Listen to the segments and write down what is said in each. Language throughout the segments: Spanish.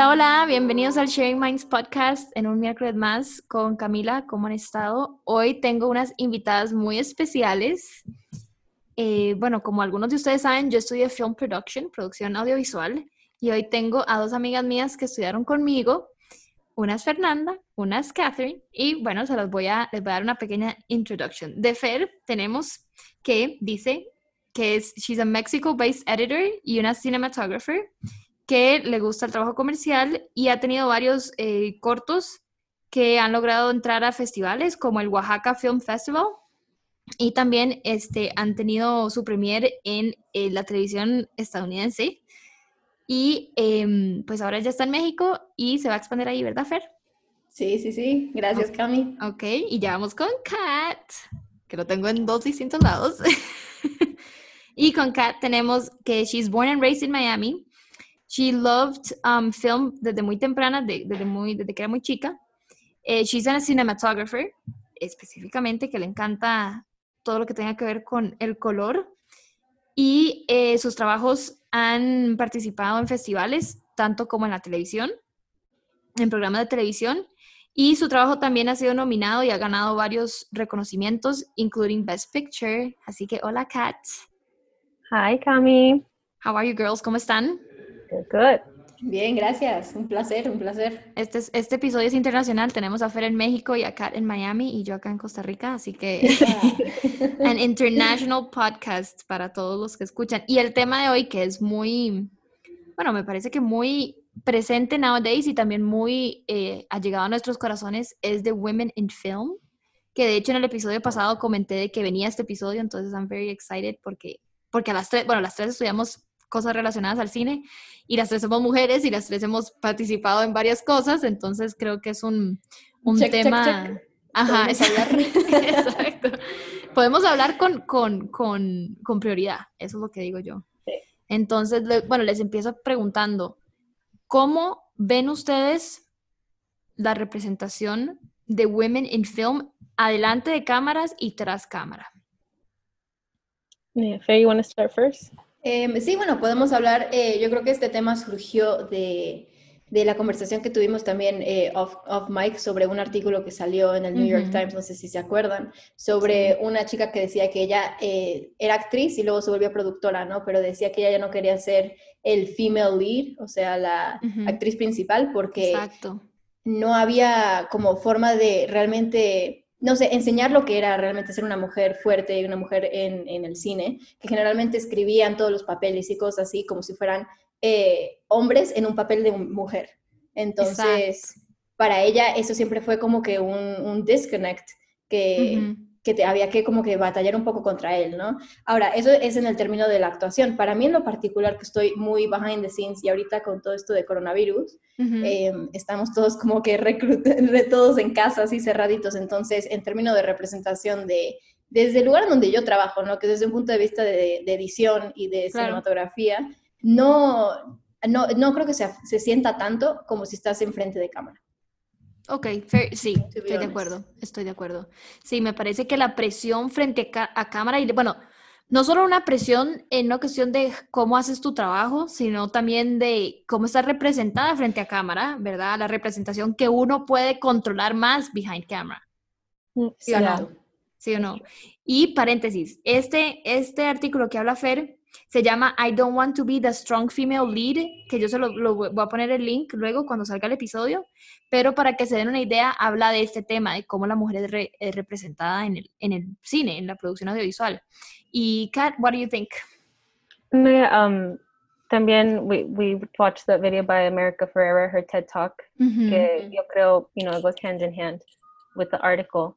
Hola, hola, bienvenidos al Sharing Minds Podcast en un miércoles más con Camila. ¿Cómo han estado? Hoy tengo unas invitadas muy especiales. Eh, bueno, como algunos de ustedes saben, yo estudié Film Production, producción audiovisual, y hoy tengo a dos amigas mías que estudiaron conmigo. Una es Fernanda, una es Catherine, y bueno, se los voy a, les voy a dar una pequeña introduction. De Fer tenemos que dice que es, she's a Mexico-based editor y una cinematographer que le gusta el trabajo comercial y ha tenido varios eh, cortos que han logrado entrar a festivales como el Oaxaca Film Festival y también este, han tenido su premier en eh, la televisión estadounidense. Y em, pues ahora ya está en México y se va a expandir ahí, ¿verdad, Fer? Sí, sí, sí. Gracias, Cami. Ok, y ya vamos con Kat, que lo tengo en dos distintos lados. y con Kat tenemos que she's born and raised in Miami. She loved um, film desde muy temprana, desde, muy, desde que era muy chica. Eh, she's a cinematographer, específicamente, que le encanta todo lo que tenga que ver con el color. Y eh, sus trabajos han participado en festivales, tanto como en la televisión, en programas de televisión. Y su trabajo también ha sido nominado y ha ganado varios reconocimientos, including Best Picture. Así que, hola, Kat. Hi, Cami. How are you girls? ¿Cómo están? Good. Bien, gracias. Un placer, un placer. Este, este episodio es internacional. Tenemos a Fer en México y a Kat en Miami y yo acá en Costa Rica. Así que, an international podcast para todos los que escuchan. Y el tema de hoy, que es muy, bueno, me parece que muy presente nowadays y también muy eh, ha llegado a nuestros corazones, es de Women in Film. Que de hecho en el episodio pasado comenté de que venía este episodio, entonces I'm very excited porque, porque a las tres, bueno, las tres estudiamos cosas relacionadas al cine y las tres somos mujeres y las tres hemos participado en varias cosas, entonces creo que es un, un tema... Ajá, exacto. Podemos hablar con, con, con, con, prioridad, eso es lo que digo yo. Entonces, bueno, les empiezo preguntando, ¿cómo ven ustedes la representación de women in film adelante de cámaras y tras cámara? Yeah, Faye, you want to start first? Em, sí, bueno, podemos hablar, eh, yo creo que este tema surgió de, de la conversación que tuvimos también eh, off, off, mic sobre un artículo que salió en el New York Times, no sé si se acuerdan, sobre una chica que decía que ella eh, era actriz y luego se volvió productora, ¿no? Pero decía que ella ya no quería ser el female lead, o sea, la actriz principal, porque no había como forma de realmente no sé, enseñar lo que era realmente ser una mujer fuerte y una mujer en, en, el cine, que generalmente escribían todos los papeles y cosas así como si fueran eh, hombres en un papel de mujer. Entonces, para ella eso siempre fue como que un, un disconnect que, que te, había que como que batallar un poco contra él, ¿no? Ahora, eso es en el término de la actuación. Para mí en lo particular, que estoy muy behind the scenes y ahorita con todo esto de coronavirus, em, estamos todos como que de todos en casa, así cerraditos. Entonces, en términos de representación de, desde el lugar donde yo trabajo, ¿no? Que desde un punto de vista de, edición y de cinematografía, no, no, no creo que se, se sienta tanto como si estás enfrente de cámara. Ok, sí, estoy de acuerdo, estoy de acuerdo. Sí, me parece que la presión frente a, cámara, y bueno, no solo una presión en una cuestión de cómo haces tu trabajo, sino también de cómo estás representada frente a cámara, ¿verdad? La representación que uno puede controlar más behind camera. Mm, ¿Sí o no? ¿Sí o no? Y paréntesis, este, este artículo que habla Fer se llama I Don't Want to Be the Strong Female Lead, que yo se lo, voy a poner el link luego cuando salga el episodio, pero para que se den una idea, habla de este tema, de cómo la mujer es, representada en el, en el cine, en la producción audiovisual. Y Kat, what do you think? Um, también we, we watched the video by America Ferrera, her TED Talk, que yo creo, you know, it goes hand in hand with the article.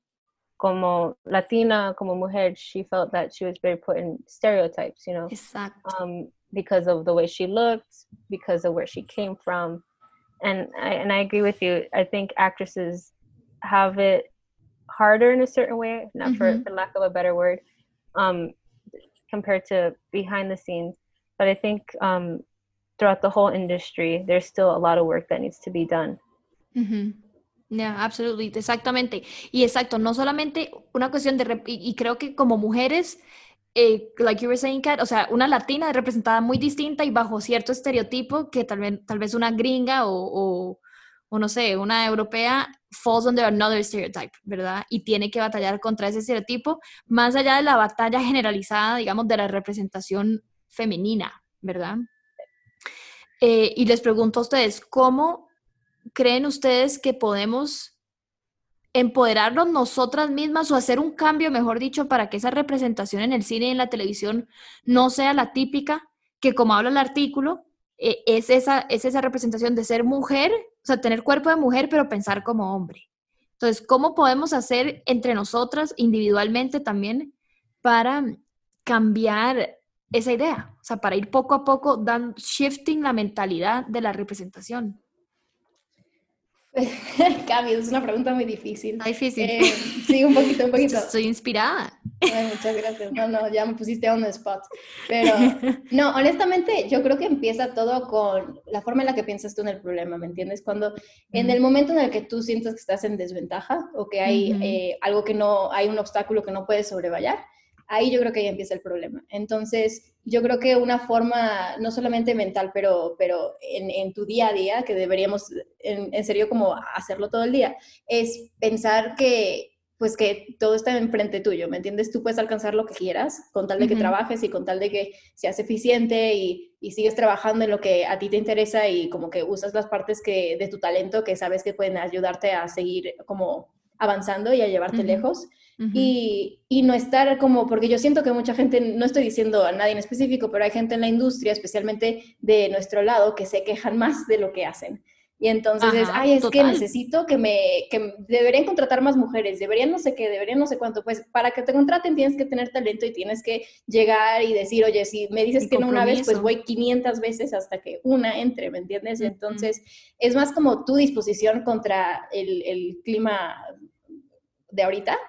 Como Latina, como mujer, she felt that she was very put in stereotypes, you know, um, because of the way she looked, because of where she came from, and I, and I agree with you. I think actresses have it harder in a certain way, not mm-hmm. for, for lack of a better word, um, compared to behind the scenes. But I think um, throughout the whole industry, there's still a lot of work that needs to be done. Mm-hmm. Yeah, exactamente. Y exacto, no solamente una cuestión de, y, creo que como mujeres eh, like you were saying, Kat, o sea, una latina representada muy distinta y bajo cierto estereotipo que tal vez, tal vez una gringa o, o, no sé, una europea falls under another stereotype, ¿verdad? Y tiene que batallar contra ese estereotipo, más allá de la batalla generalizada, digamos, de la representación femenina, ¿verdad? Eh, y les pregunto a ustedes, ¿cómo creen ustedes que podemos empoderarnos nosotras mismas o hacer un cambio, mejor dicho, para que esa representación en el cine y en la televisión no sea la típica, que como habla el artículo, eh, es, esa, es esa representación de ser mujer, o sea, tener cuerpo de mujer, pero pensar como hombre. Entonces, ¿cómo podemos hacer entre nosotras individualmente también para cambiar esa idea? O sea, para ir poco a poco dando, shifting la mentalidad de la representación. Cami, es una pregunta muy difícil. difícil. Eh, sí, un poquito, un poquito. Estoy inspirada. muchas gracias. No, no, ya me pusiste on the spot. Pero, no, honestamente, yo creo que empieza todo con la forma en la que piensas tú en el problema, ¿me entiendes? Cuando, en el momento en el que tú sientes que estás en desventaja o que hay eh, algo que no, hay un obstáculo que no puedes sobrevallar, ahí yo creo que ahí empieza el problema. Entonces, yo creo que una forma, no solamente mental, pero, pero en, tu día a día, que deberíamos en, serio como hacerlo todo el día, es pensar que pues que todo está enfrente tuyo, ¿me entiendes? Tú puedes alcanzar lo que quieras con tal de que trabajes y con tal de que seas eficiente y, y, sigues trabajando en lo que a ti te interesa y como que usas las partes que, de tu talento que sabes que pueden ayudarte a seguir como avanzando y a llevarte lejos y, no estar como, porque yo siento que mucha gente, no estoy diciendo a nadie en específico, pero hay gente en la industria, especialmente de nuestro lado, que se quejan más de lo que hacen. Y entonces es, ay, es que necesito que me, que deberían contratar más mujeres, deberían no sé qué, deberían no sé cuánto. Pues para que te contraten tienes que tener talento y tienes que llegar y decir, oye, si me dices que no una vez, pues voy 500 veces hasta que una entre, ¿me entiendes? Entonces es más como tu disposición contra el, el clima de ahorita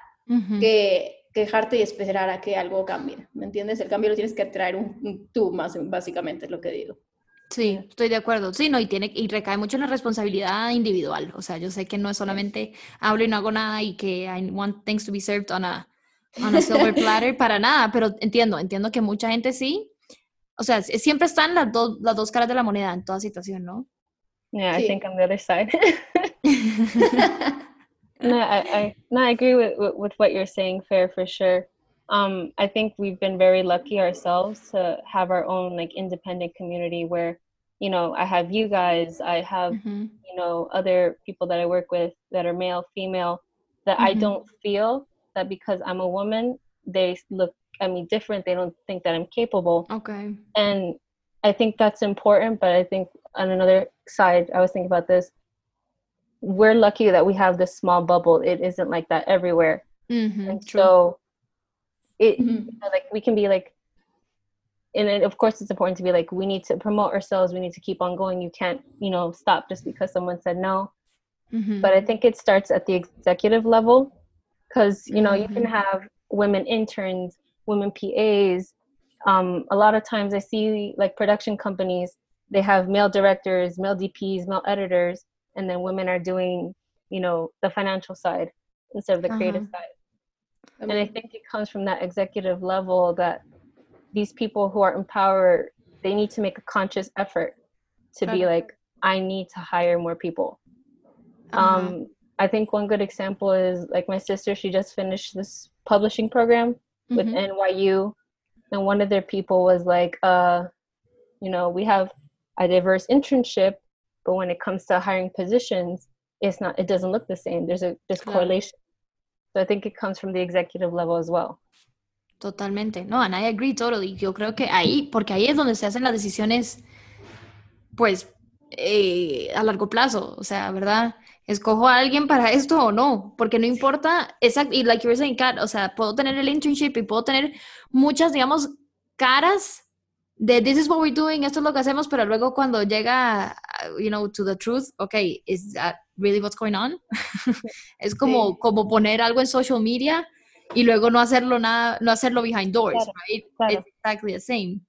que quejarte y esperar a que algo cambie, ¿me entiendes? El cambio lo tienes que traer un, tú más, básicamente es lo que digo. Sí, estoy de acuerdo. Sí, no, y tiene y recae mucho en la responsabilidad individual. O sea, yo sé que no es solamente hablo y no hago nada y que I want things to be served on a, on a silver platter para nada, pero entiendo, entiendo que mucha gente sí. O sea, siempre están las dos las dos caras de la moneda en toda situación, ¿no? Yeah, I think I'm the other side. no, I, I, no, I agree with, with, with what you're saying, Fair, for sure. Um, I think we've been very lucky ourselves to have our own like independent community where, you know, I have you guys, I have, mm-hmm. you know, other people that I work with that are male, female, that mm-hmm. I don't feel that because I'm a woman, they look at me different. They don't think that I'm capable. Okay. And I think that's important, but I think on another side, I was thinking about this we're lucky that we have this small bubble. It isn't like that everywhere. Mm-hmm, and true. so it mm-hmm. you know, like we can be like and it, of course it's important to be like we need to promote ourselves we need to keep on going you can't you know stop just because someone said no mm-hmm. but i think it starts at the executive level because you know you can mm-hmm. have women interns women pas um, a lot of times i see like production companies they have male directors male dps male editors and then women are doing you know the financial side instead of the creative uh-huh. side and i think it comes from that executive level that these people who are empowered they need to make a conscious effort to be like i need to hire more people uh-huh. um, i think one good example is like my sister she just finished this publishing program mm-hmm. with nyu and one of their people was like uh you know we have a diverse internship but when it comes to hiring positions it's not it doesn't look the same. There's a there's correlation. So i think it comes from the executive level as well. Totalmente. No and i agree totally. Yo creo que ahí porque ahí es donde se hacen las decisiones pues eh, a largo plazo. O sea verdad escojo a alguien para esto o no, porque no importa, exacto, y like you were saying, Kat, o sea, puedo tener el internship y puedo tener muchas, digamos, caras de this is what we're doing, esto es lo que hacemos, pero luego cuando llega, you know, to the truth, okay, is that really what's going on? es como, como poner algo en social media y luego no hacerlo nada, no hacerlo behind doors, right? It's exactly the same.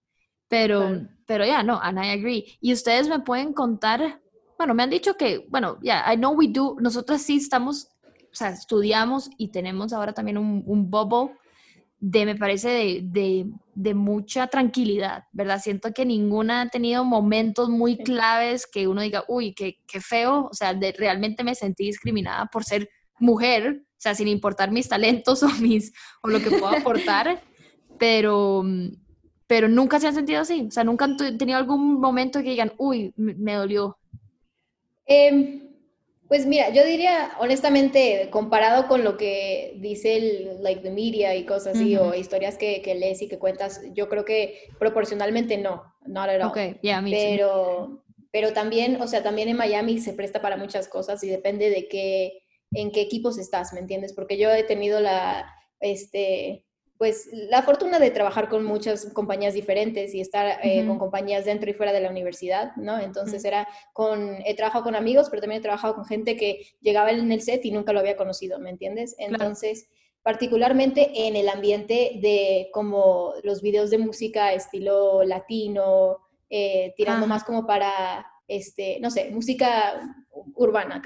Pero, pero ya, yeah, no, and I agree. Y ustedes me pueden contar, bueno, me han dicho que, bueno, ya, yeah, I know we do, nosotras sí estamos, o sea, estudiamos y tenemos ahora también un, un bubble de me parece, de, de, de, mucha tranquilidad, ¿verdad? Siento que ninguna ha tenido momentos muy claves que uno diga, uy, qué, qué feo, o sea, de, realmente me sentí discriminada por ser mujer, o sea, sin importar mis talentos o, mis, o lo que puedo aportar, pero, pero nunca se han sentido así, o sea, nunca han tenido algún momento que digan, uy, me, dolió. Eh, pues mira, yo diría, honestamente, comparado con lo que dice el, like, the media y cosas así, o historias que, que, lees y que cuentas, yo creo que proporcionalmente no, not at all. Okay, yeah, me pero, pero también, o sea, también en Miami se presta para muchas cosas y depende de qué, en qué equipos estás, ¿me entiendes? Porque yo he tenido la, este, pues la fortuna de trabajar con muchas compañías diferentes y estar eh, con compañías dentro y fuera de la universidad, ¿no? Entonces era con, he trabajado con amigos, pero también he trabajado con gente que llegaba en el set y nunca lo había conocido, ¿me entiendes? Entonces, particularmente en el ambiente de como los videos de música estilo latino, eh, tirando más como para, este, no sé, música urbana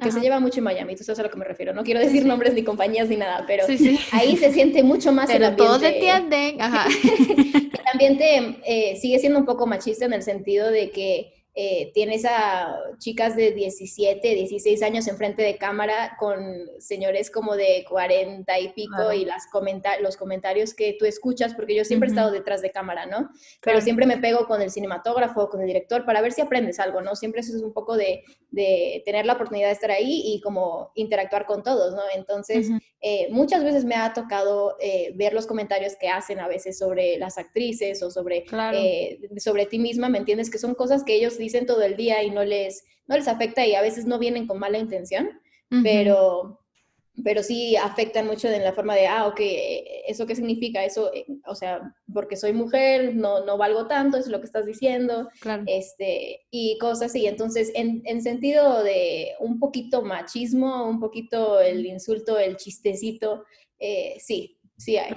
que se lleva mucho en Miami, tú sabes a lo que me refiero. No quiero decir nombres ni compañías ni nada, pero ahí se siente mucho más pero el ambiente. todos entienden, Ajá. el ambiente eh, sigue siendo un poco machista en el sentido de que eh, tienes a chicas de 17, 16 años enfrente de cámara con señores como de 40 y pico y las comenta los comentarios que tú escuchas, porque yo siempre he estado detrás de cámara, ¿no? Pero siempre me pego con el cinematógrafo, con el director, para ver si aprendes algo, ¿no? Siempre eso es un poco de, de tener la oportunidad de estar ahí y como interactuar con todos, ¿no? Entonces, eh, muchas veces me ha tocado eh, ver los comentarios que hacen a veces sobre las actrices o sobre, sobre ti misma, ¿me entiendes? Que son cosas que ellos dicen todo el día y no les, no les afecta y a veces no vienen con mala intención, pero, pero sí afectan mucho en la forma de, ah, ok, ¿eso qué significa? Eso, eh, o sea, porque soy mujer, no, no valgo tanto, es lo que estás diciendo, este, y cosas así. Entonces, en, en, sentido de un poquito machismo, un poquito el insulto, el chistecito, eh, sí, sí hay.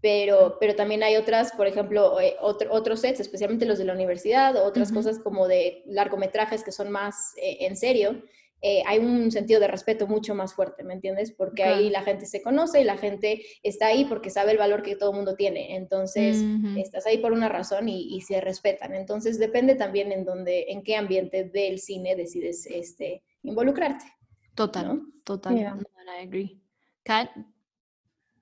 Pero, pero también hay otras, por ejemplo, eh, otros sets, especialmente los de la universidad, otras cosas como de largometrajes que son más eh, en serio, eh, hay un sentido de respeto mucho más fuerte, ¿me entiendes? Porque ahí la gente se conoce y la gente está ahí porque sabe el valor que todo el mundo tiene. Entonces, estás ahí por una razón y, se respetan. Entonces, depende también en dónde, en qué ambiente del cine decides este, involucrarte. Total, total. I agree. Kat,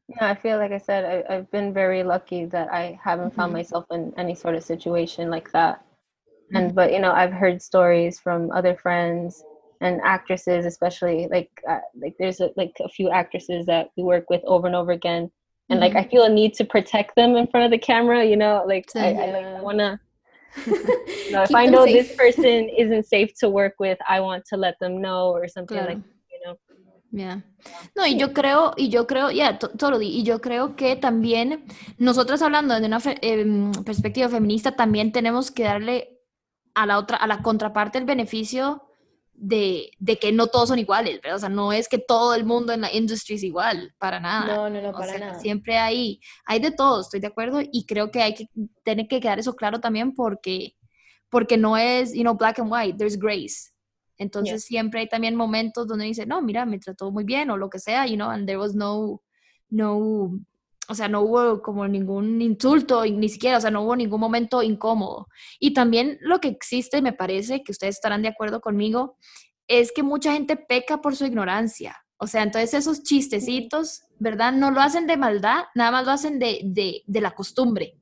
Yeah, I feel like I said, I, have been very lucky that I haven't found myself in any sort of situation like that. And but you know, I've heard stories from other friends and actresses, especially like uh, like there's a, like a few actresses that we work with over and over again, and mm-hmm. like I mm-hmm. feel a need to protect them in front of the camera. You know, like I, I, like, I wanna. you know, if I know safe. this person isn't safe to work with, I want to let them know or something claro. like No, y yo creo, y yo creo, ya, todo y yo creo que también nosotros hablando de una em, perspectiva feminista, también tenemos que darle a la otra, a la contraparte el beneficio de, de, que no todos son iguales, ¿verdad? O sea, no es que todo el mundo en la industria es igual, para nada. No, no, no, para nada. Siempre hay, hay de todo, estoy de acuerdo, y creo que hay que tener que quedar eso claro también porque, porque no es, you know, black and white, there's grace. Entonces siempre hay también momentos donde dice, no, mira, me trató muy bien o lo que sea, you know, and there was no, no, o sea, no hubo como ningún insulto, ni siquiera, o sea, no hubo ningún momento incómodo. Y también lo que existe, me parece, que ustedes estarán de acuerdo conmigo, es que mucha gente peca por su ignorancia. O sea, entonces esos chistecitos, ¿verdad? No lo hacen de maldad, nada más lo hacen de, de, de la costumbre.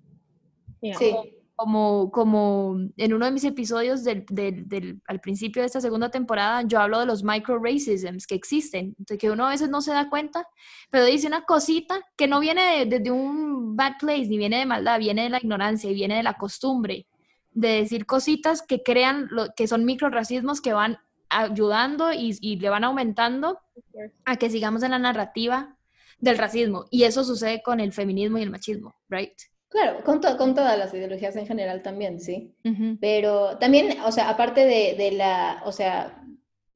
Sí como, como en uno de mis episodios del, al principio de esta segunda temporada, yo hablo de los micro racisms que existen, que uno a veces no se da cuenta, pero dice una cosita que no viene desde un bad place, ni viene de maldad, viene de la ignorancia y viene de la costumbre, de decir cositas que crean, que son micro racismos que van ayudando y le van aumentando a que sigamos en la narrativa del racismo. Y eso sucede con el feminismo y el machismo, ¿right? Claro, con, con todas las ideologías en general también, sí. Pero también, o sea, aparte de, de, la, o sea,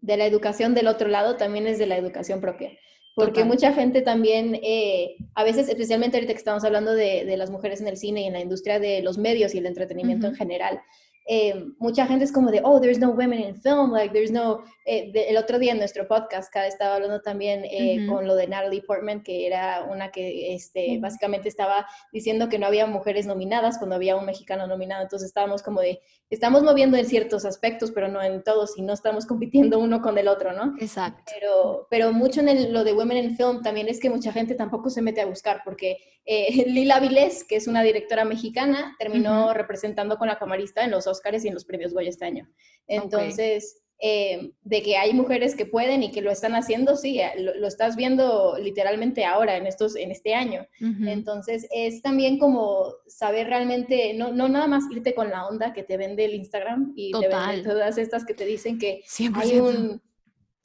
de la educación del otro lado, también es de la educación propia. Porque mucha gente también, eh, a veces, especialmente ahorita que estamos hablando de, de, las mujeres en el cine y en la industria de los medios y el entretenimiento en general, eh, mucha gente es como de, oh, there's no women in film, like there's no, eh, el otro día en nuestro podcast, cada estaba hablando también eh, con lo de Natalie Portman, que era una que este, básicamente estaba diciendo que no había mujeres nominadas cuando había un mexicano nominado, entonces estábamos como de, estamos moviendo en ciertos aspectos, pero no en todos, y no estamos compitiendo uno con el otro, ¿no? Exacto. Pero, pero mucho en lo de Women in Film también es que mucha gente tampoco se mete a buscar, porque Lila Vilés, que es una directora mexicana, terminó representando con la camarista en los Oscars y en los premios Goya este año. Entonces, eh, de que hay mujeres que pueden y que lo están haciendo, sí, eh, lo, estás viendo literalmente ahora, en, estos, en este año. Entonces, es también como saber realmente, no, no nada más irte con la onda que te vende el Instagram y te venden todas estas que te dicen que hay un,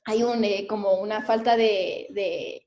hay un, eh, como una falta de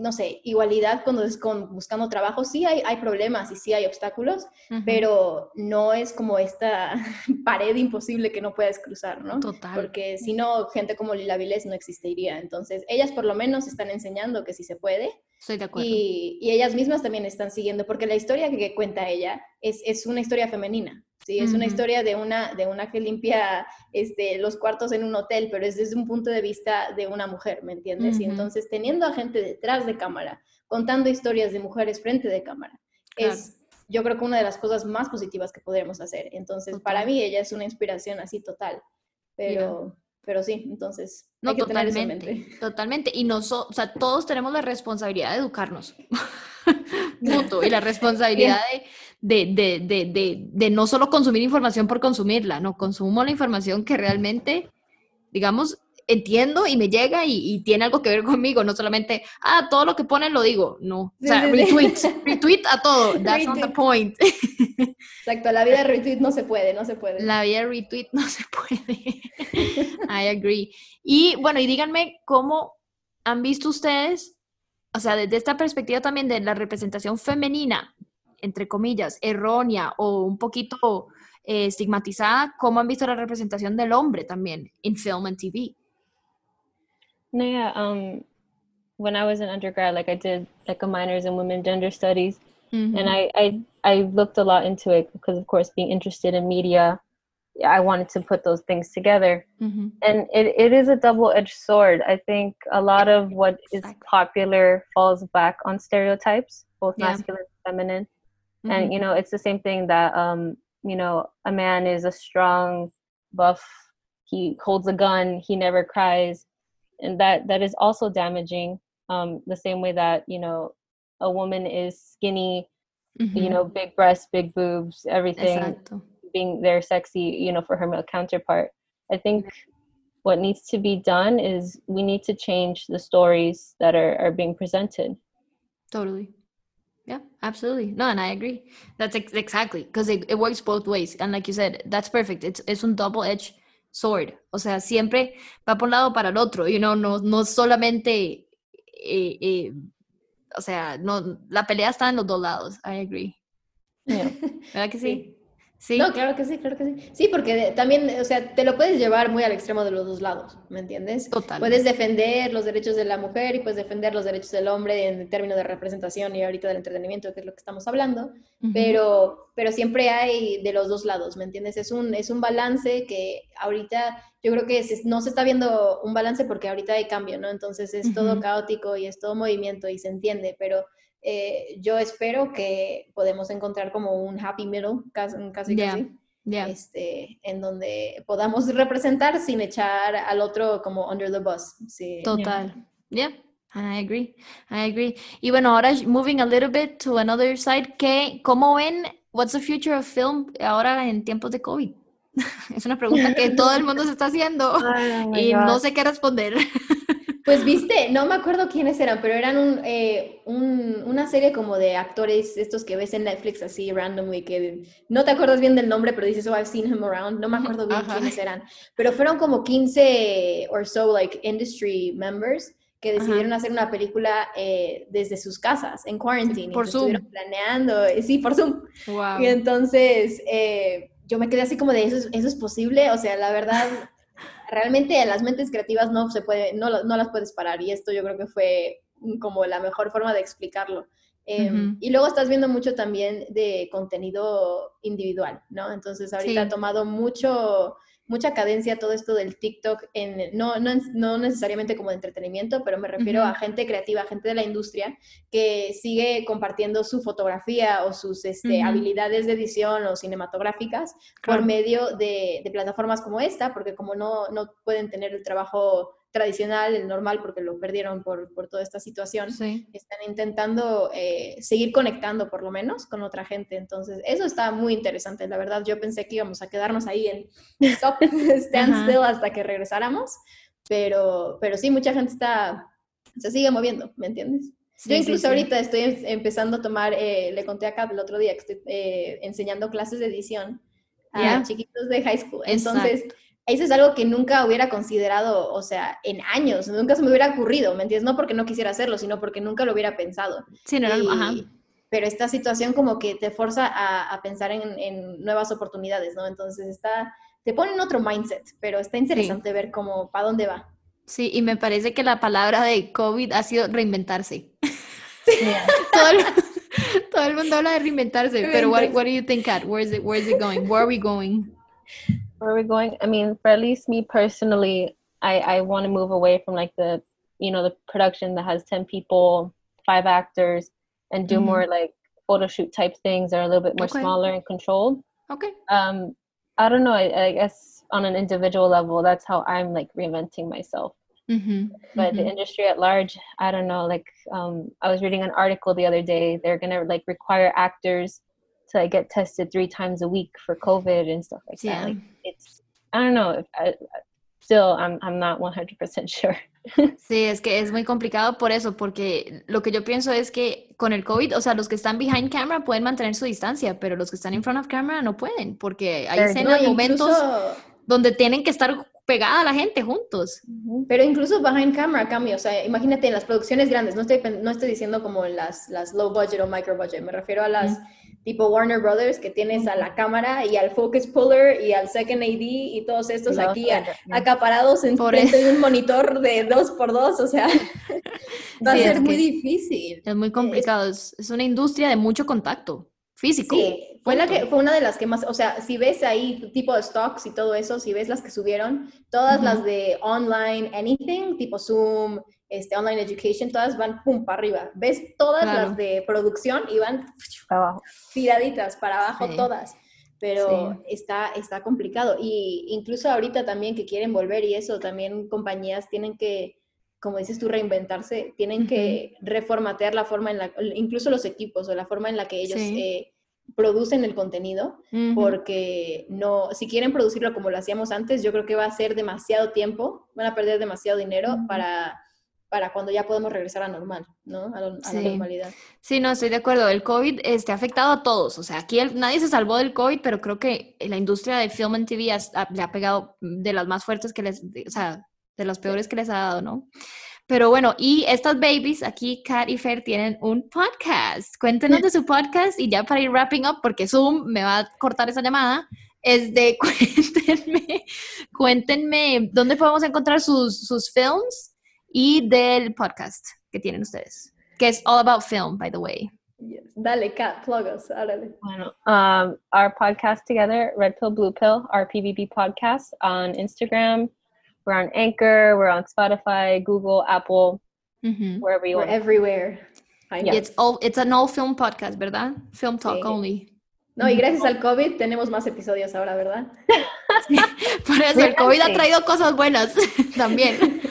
no sé, igualdad cuando es con, buscando trabajo, sí hay, hay problemas y sí hay obstáculos, pero no es como esta pared imposible que no puedes cruzar, ¿no? Total. Porque si no, gente como Lila Vilés no existiría. Entonces, ellas por lo menos están enseñando que sí se puede. Estoy de acuerdo. Y, y ellas mismas también están siguiendo, porque la historia que cuenta ella es, es una historia femenina. Sí, es una historia de una, de una que limpia este, los cuartos en un hotel, pero es desde un punto de vista de una mujer, ¿me entiendes? Y entonces teniendo a gente detrás de cámara, contando historias de mujeres frente de cámara, es yo creo que una de las cosas más positivas que podríamos hacer. Entonces, para mí ella es una inspiración así total, pero... Pero sí, entonces no, totalmente, Totalmente. Y no o sea, todos tenemos la responsabilidad de educarnos. y la responsabilidad de, de, de, de, no solo consumir información por consumirla, no, consumo la información que realmente, digamos, entiendo y me llega y, tiene algo que ver conmigo, no solamente, ah, todo lo que ponen lo digo, no, o sea, retweet, retweet a todo, that's not the point. Exacto, la vida retweet no se puede, no se puede. La vida retweet no se puede, I agree. Y bueno, y díganme cómo han visto ustedes o sea, desde esta perspectiva también de la representación femenina, entre comillas, errónea o un poquito eh, estigmatizada, ¿cómo han visto la representación del hombre también en film and TV? No, yeah, um, when I was an undergrad, like I did like a minors in women gender studies, mm-hmm. and I, I I looked a lot into it because, of course, being interested in media I wanted to put those things together. Mm-hmm. And it, it is a double edged sword. I think a lot of what is popular falls back on stereotypes, both yeah. masculine and feminine. Mm-hmm. And, you know, it's the same thing that, um, you know, a man is a strong, buff, he holds a gun, he never cries. And that, that is also damaging. Um, the same way that, you know, a woman is skinny, mm-hmm. you know, big breasts, big boobs, everything. Exacto being their sexy, you know, for her male counterpart. I think what needs to be done is we need to change the stories that are, are being presented. Totally. Yeah, absolutely. No, and I agree. That's ex- exactly because it, it works both ways. And like you said, that's perfect. It's, es un double edged sword. O sea, siempre va por un lado para el otro. You know, no, no solamente, eh, eh, o sea, no, la pelea está en los dos lados. I agree. Yeah. ¿Verdad que sí? Sí. No, claro que sí, claro que sí. Sí, porque también, o sea, te lo puedes llevar muy al extremo de los dos lados, ¿me entiendes? Total. Puedes defender los derechos de la mujer y puedes defender los derechos del hombre en términos de representación y ahorita del entretenimiento, que es lo que estamos hablando, pero, pero siempre hay de los dos lados, ¿me entiendes? Es un, es un balance que ahorita yo creo que no se está viendo un balance porque ahorita hay cambio, ¿no? Entonces es todo caótico y es todo movimiento y se entiende, pero eh, yo espero que podemos encontrar como un happy middle, casi, casi, Este, en donde podamos representar sin echar al otro como under the bus. Sí. Total. Yeah. I agree, I agree. Y bueno, ahora moving a little bit to another side, ¿qué, ¿cómo ven, what's the future of film ahora en tiempos de COVID? es una pregunta que todo el mundo se está haciendo y no sé qué responder. Pues viste, no me acuerdo quiénes eran, pero eran eh, un, una serie como de actores, estos que ves en Netflix así randomly, que no te acuerdas bien del nombre, pero dices, oh, I've seen him around. No me acuerdo bien quiénes eran, pero fueron como 15 or so, like, industry members que decidieron hacer una película eh, desde sus casas, en quarantine. Por y Zoom. Estuvieron planeando, eh, sí, por Zoom. Y entonces yo me quedé así como de, ¿eso ¿eso es posible? O sea, la verdad realmente las mentes creativas no se puede, no, no las puedes parar y esto yo creo que fue como la mejor forma de explicarlo. Em, y luego estás viendo mucho también de contenido individual, ¿no? Entonces ahorita ha tomado mucho mucha cadencia todo esto del TikTok, en, no, no, no necesariamente como de entretenimiento, pero me refiero a gente creativa, gente de la industria que sigue compartiendo su fotografía o sus este, habilidades de edición o cinematográficas por medio de, de, plataformas como esta, porque como no, no pueden tener el trabajo tradicional, el normal, porque lo perdieron por, por toda esta situación, están intentando eh, seguir conectando por lo menos con otra gente. Entonces, eso está muy interesante. La verdad, yo pensé que íbamos a quedarnos ahí en stop, stand still hasta que regresáramos, pero, pero sí, mucha gente está, se sigue moviendo, ¿me entiendes? yo incluso ahorita estoy em, empezando a tomar, eh, le conté acá el otro día que estoy eh, enseñando clases de edición a chiquitos de high school. Entonces, eso es algo que nunca hubiera considerado, o sea, en años, nunca se me hubiera ocurrido, ¿me entiendes? No porque no quisiera hacerlo, sino porque nunca lo hubiera pensado. Sí, no, ajá. Pero esta situación como que te forza a, pensar en, nuevas oportunidades, ¿no? Entonces está, te pone en otro mindset, pero está interesante ver cómo, para dónde va. Sí, y me parece que la palabra de COVID ha sido reinventarse. Sí. todo, el, mundo habla de reinventarse, pero what, what do you think, Kat? Where is it, where is it going? Where are we going? Where are we going? I mean, for at least me personally, I, I want to move away from like the, you know, the production that has 10 people, five actors, and do mm-hmm. more like photo shoot type things that are a little bit more okay. smaller and controlled. Okay. Um, I don't know. I, I, guess on an individual level, that's how I'm like reinventing myself. Mm-hmm. But mm-hmm. the industry at large, I don't know. Like, um, I was reading an article the other day. They're gonna like require actors to like, get tested three times a week for COVID and stuff like yeah. that. Like, it's, I don't know. If I, still, I'm, I'm not 100% sure. Sí, es que es muy complicado por eso, porque lo que yo pienso es que con el COVID, o sea, los que están behind camera pueden mantener su distancia, pero los que están in front of camera no pueden, porque hay escenas, momentos donde tienen que estar pegada a la gente juntos. Pero incluso behind camera cambia, o sea, imagínate en las producciones grandes, no estoy, no estoy diciendo como las, las low budget o micro budget, me refiero a las tipo Warner Brothers, que tienes a la cámara y al focus puller y al second AD y todos estos aquí acaparados en frente de un monitor de dos por dos, o sea, va a ser muy difícil. Es muy complicado, es, una industria de mucho contacto físico. Sí, fue, la que, fue una de las que más, o sea, si ves ahí tipo de stocks y todo eso, si ves las que subieron, todas las de online anything, tipo Zoom, este, online education, todas van pum para arriba. Ves todas las de producción y van abajo. tiraditas para abajo todas. Pero está, está complicado. Y incluso ahorita también que quieren volver y eso, también compañías tienen que, como dices tú, reinventarse, tienen que reformatear la forma en la, incluso los equipos o la forma en la que ellos eh, producen el contenido, porque no, si quieren producirlo como lo hacíamos antes, yo creo que va a ser demasiado tiempo, van a perder demasiado dinero para para cuando ya podemos regresar a normal, ¿no? A, la normalidad. Sí, no, estoy de acuerdo. El COVID este, ha afectado a todos. O sea, aquí nadie se salvó del COVID, pero creo que la industria de film and TV le ha pegado de las más fuertes que les, o sea, de los peores que les ha dado, ¿no? Pero bueno, y estas babies, aquí Kat y Fer tienen un podcast. Cuéntenos de su podcast y ya para ir wrapping up, porque Zoom me va a cortar esa llamada, es de cuéntenme, cuéntenme dónde podemos encontrar sus, sus films y del podcast que tienen ustedes, que es All About Film, by the way. Yes. Dale, Kat, plug us. Bueno, um, our podcast together, Red Pill, Blue Pill, our PVP podcast on Instagram. We're on Anchor, we're on Spotify, Google, Apple, mm-hmm. wherever you we're want. everywhere. It's all it's an all film podcast, ¿verdad? Film talk only. No, y gracias al COVID tenemos más episodios ahora, ¿verdad? Por eso el COVID ha traído cosas buenas también.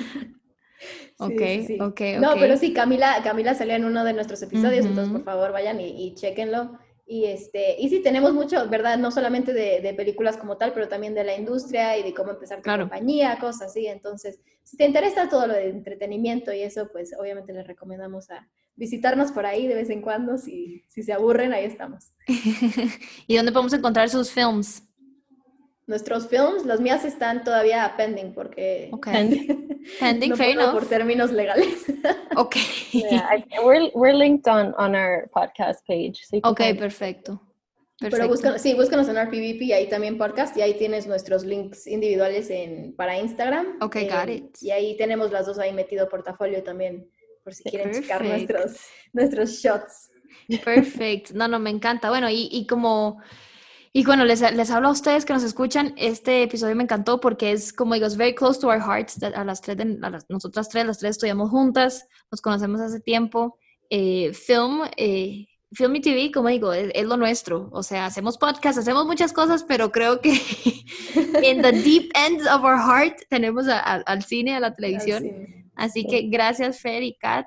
Okay, ok, No, pero sí, Camila, Camila salió en uno de nuestros episodios, entonces por favor vayan y, y chequenlo. Y, este, y sí, tenemos mucho, ¿verdad? No solamente de, de, películas como tal, pero también de la industria y de cómo empezar tu compañía, cosas así. Entonces, si te interesa todo lo de entretenimiento y eso, pues obviamente les recomendamos a visitarnos por ahí de vez en cuando. Si, si se aburren, ahí estamos. ¿Y dónde podemos encontrar sus films? Nuestros films, los mías están todavía pending porque... Okay. Pending, no Por términos legales. Ok. Yeah, we're, we're linked on, on our podcast page. ok, perfecto. Pero búscanos, sí, búscanos en RPVP y ahí también podcast y ahí tienes nuestros links individuales en, para Instagram. Ok, got eh, it. Y ahí tenemos las dos ahí metido portafolio también, por si quieren checar nuestros, nuestros shots. Perfect. No, no, me encanta. Bueno, y, y como y bueno, les, les hablo a ustedes que nos escuchan. Este episodio me encantó porque es, como digo, es very close to our hearts. A las tres, a las, nosotras tres, las tres estudiamos juntas, nos conocemos hace tiempo. Eh, film, eh, Film y TV, como digo, es, lo nuestro. O sea, hacemos podcasts, hacemos muchas cosas, pero creo que en the deep ends of our heart tenemos al cine, a la televisión. Así que gracias, Fer y Kat.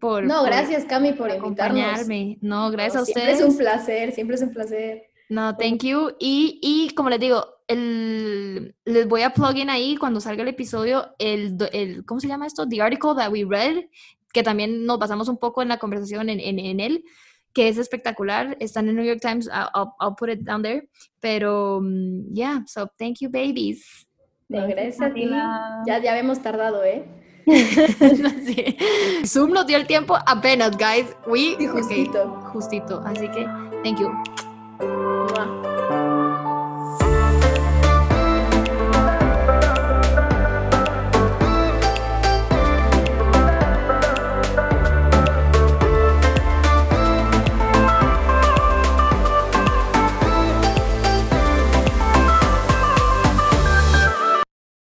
Por, no, gracias, Cami, por acompañarme. No, gracias a ustedes. Siempre es un placer, siempre es un placer. No, thank you. Y, y como les digo, el, les voy a plug in ahí cuando salga el episodio, el, el, ¿cómo se llama esto? The article that we read, que también nos basamos un poco en la conversación en, en, en él, que es espectacular. Está en el New York Times, I'll, I'll put it down there. Pero, mm, yeah, so thank you, babies. gracias a ti. Ya, ya habíamos tardado, ¿eh? sí. Zoom nos dio el tiempo apenas, guys. We, justito. justito. Así que, thank you. 怎么